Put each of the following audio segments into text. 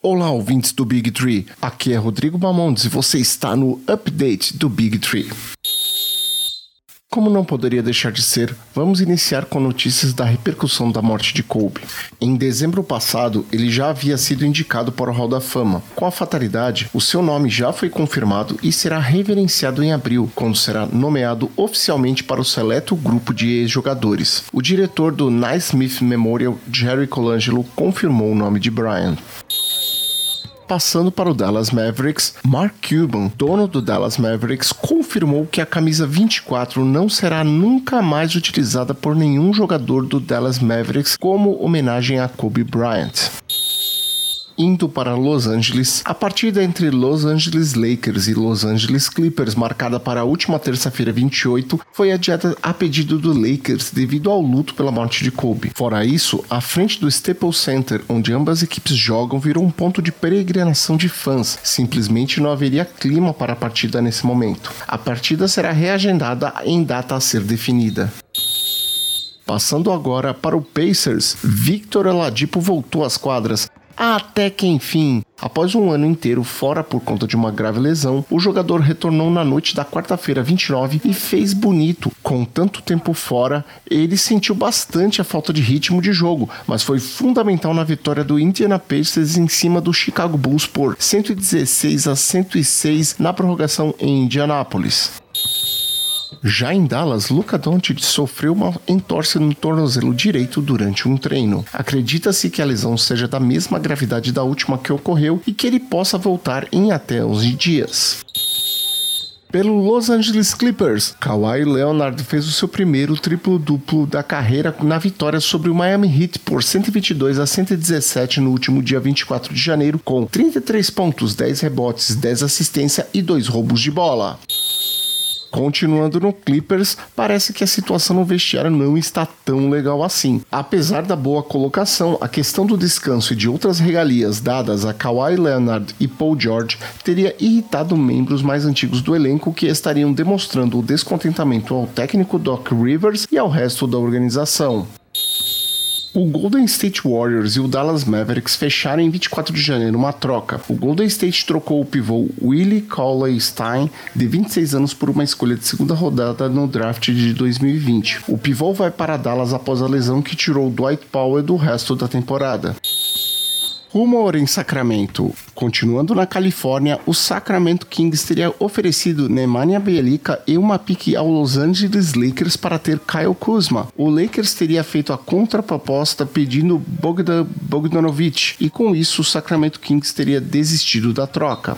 Olá, ouvintes do Big Tree. Aqui é Rodrigo Bamondes e você está no update do Big Tree. Como não poderia deixar de ser, vamos iniciar com notícias da repercussão da morte de Kobe. Em dezembro passado, ele já havia sido indicado para o Hall da Fama. Com a fatalidade, o seu nome já foi confirmado e será reverenciado em abril, quando será nomeado oficialmente para o seleto grupo de ex-jogadores. O diretor do Naismith Memorial, Jerry Colangelo, confirmou o nome de Brian. Passando para o Dallas Mavericks, Mark Cuban, dono do Dallas Mavericks, confirmou que a camisa 24 não será nunca mais utilizada por nenhum jogador do Dallas Mavericks como homenagem a Kobe Bryant indo para Los Angeles. A partida entre Los Angeles Lakers e Los Angeles Clippers, marcada para a última terça-feira 28, foi adiada a pedido do Lakers devido ao luto pela morte de Kobe. Fora isso, a frente do Staples Center, onde ambas equipes jogam, virou um ponto de peregrinação de fãs. Simplesmente não haveria clima para a partida nesse momento. A partida será reagendada em data a ser definida. Passando agora para o Pacers, Victor Oladipo voltou às quadras, até que enfim, após um ano inteiro fora por conta de uma grave lesão, o jogador retornou na noite da quarta-feira 29 e fez bonito. Com tanto tempo fora, ele sentiu bastante a falta de ritmo de jogo, mas foi fundamental na vitória do Indiana Pacers em cima do Chicago Bulls por 116 a 106 na prorrogação em Indianápolis. Já em Dallas, Luca Doncic sofreu uma entorse no tornozelo direito durante um treino. Acredita-se que a lesão seja da mesma gravidade da última que ocorreu e que ele possa voltar em até 11 dias pelo Los Angeles Clippers. Kawhi Leonard fez o seu primeiro triplo-duplo da carreira na vitória sobre o Miami Heat por 122 a 117 no último dia 24 de janeiro, com 33 pontos, 10 rebotes, 10 assistências e 2 roubos de bola. Continuando no Clippers, parece que a situação no vestiário não está tão legal assim. Apesar da boa colocação, a questão do descanso e de outras regalias dadas a Kawhi Leonard e Paul George teria irritado membros mais antigos do elenco que estariam demonstrando o descontentamento ao técnico Doc Rivers e ao resto da organização. O Golden State Warriors e o Dallas Mavericks fecharam em 24 de janeiro uma troca. O Golden State trocou o pivô Willie Cauley Stein, de 26 anos, por uma escolha de segunda rodada no draft de 2020. O pivô vai para Dallas após a lesão que tirou Dwight Powell do resto da temporada. Rumor em Sacramento. Continuando na Califórnia, o Sacramento Kings teria oferecido Nemanja Bjelica e uma pique ao Los Angeles Lakers para ter Kyle Kuzma. O Lakers teria feito a contraproposta pedindo Bogdan Bogdanovic e com isso o Sacramento Kings teria desistido da troca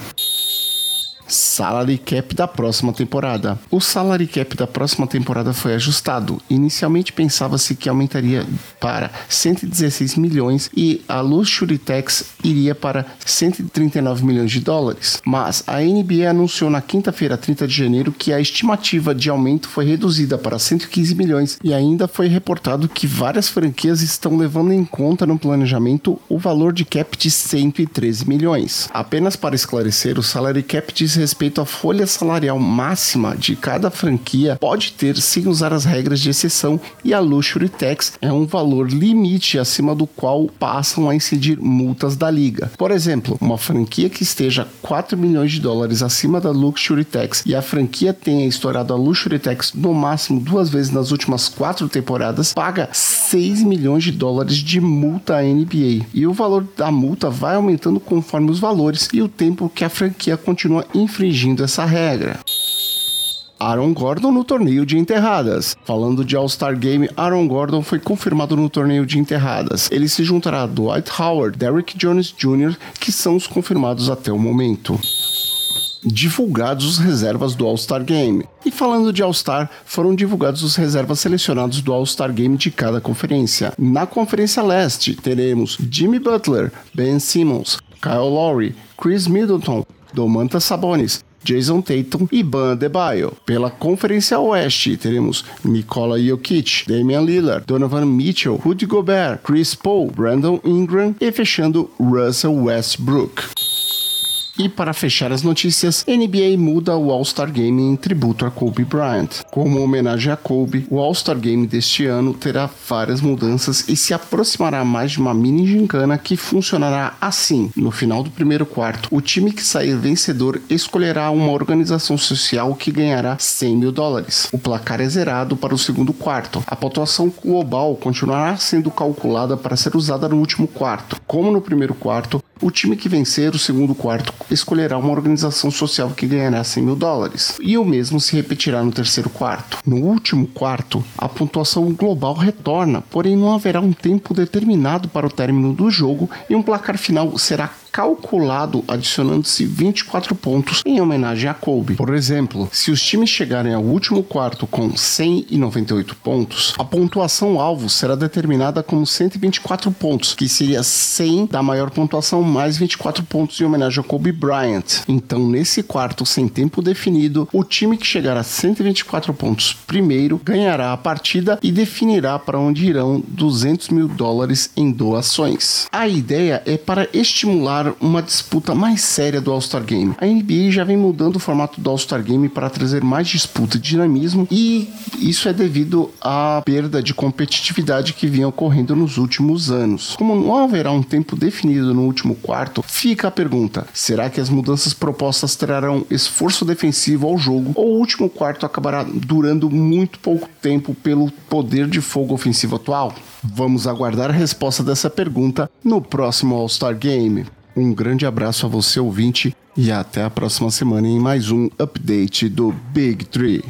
salary cap da próxima temporada. O salary cap da próxima temporada foi ajustado. Inicialmente pensava-se que aumentaria para 116 milhões e a luxury tax iria para 139 milhões de dólares. Mas a NBA anunciou na quinta-feira, 30 de janeiro, que a estimativa de aumento foi reduzida para 115 milhões e ainda foi reportado que várias franquias estão levando em conta no planejamento o valor de cap de 113 milhões. Apenas para esclarecer, o salary cap diz respeito à folha salarial máxima de cada franquia pode ter sem usar as regras de exceção e a Luxury Tax é um valor limite acima do qual passam a incidir multas da liga. Por exemplo, uma franquia que esteja 4 milhões de dólares acima da Luxury Tax e a franquia tenha estourado a Luxury Tax no máximo duas vezes nas últimas quatro temporadas, paga 6 milhões de dólares de multa à NBA. E o valor da multa vai aumentando conforme os valores e o tempo que a franquia continua infringindo essa regra. Aaron Gordon no torneio de enterradas. Falando de All-Star Game, Aaron Gordon foi confirmado no torneio de enterradas. Ele se juntará a Dwight Howard, Derrick Jones Jr., que são os confirmados até o momento divulgados os reservas do All-Star Game. E falando de All-Star, foram divulgados os reservas selecionados do All-Star Game de cada conferência. Na Conferência Leste, teremos Jimmy Butler, Ben Simmons, Kyle Lowry, Chris Middleton, Domantas Sabonis, Jason Tatum e Ban Adebayo. Pela Conferência Oeste, teremos Nikola Jokic, Damian Lillard, Donovan Mitchell, Rudy Gobert, Chris Paul, Brandon Ingram e fechando Russell Westbrook. E para fechar as notícias, NBA muda o All-Star Game em tributo a Kobe Bryant. Como homenagem a Kobe, o All-Star Game deste ano terá várias mudanças e se aproximará mais de uma mini gincana que funcionará assim. No final do primeiro quarto, o time que sair vencedor escolherá uma organização social que ganhará 100 mil dólares. O placar é zerado para o segundo quarto. A pontuação global continuará sendo calculada para ser usada no último quarto. Como no primeiro quarto, o time que vencer o segundo quarto escolherá uma organização social que ganhará 100 mil dólares. E o mesmo se repetirá no terceiro quarto. No último quarto, a pontuação global retorna, porém não haverá um tempo determinado para o término do jogo e um placar final será calculado adicionando-se 24 pontos em homenagem a Kobe. Por exemplo, se os times chegarem ao último quarto com 198 pontos, a pontuação alvo será determinada como 124 pontos, que seria 100 da maior pontuação mais 24 pontos em homenagem a Kobe Bryant. Então, nesse quarto sem tempo definido, o time que chegar a 124 pontos primeiro ganhará a partida e definirá para onde irão 200 mil dólares em doações. A ideia é para estimular uma disputa mais séria do All-Star Game. A NBA já vem mudando o formato do All-Star Game para trazer mais disputa e dinamismo, e isso é devido à perda de competitividade que vinha ocorrendo nos últimos anos. Como não haverá um tempo definido no último quarto, fica a pergunta: será que as mudanças propostas trarão esforço defensivo ao jogo ou o último quarto acabará durando muito pouco tempo pelo poder de fogo ofensivo atual? Vamos aguardar a resposta dessa pergunta no próximo All-Star Game. Um grande abraço a você, ouvinte, e até a próxima semana em mais um update do Big Tree.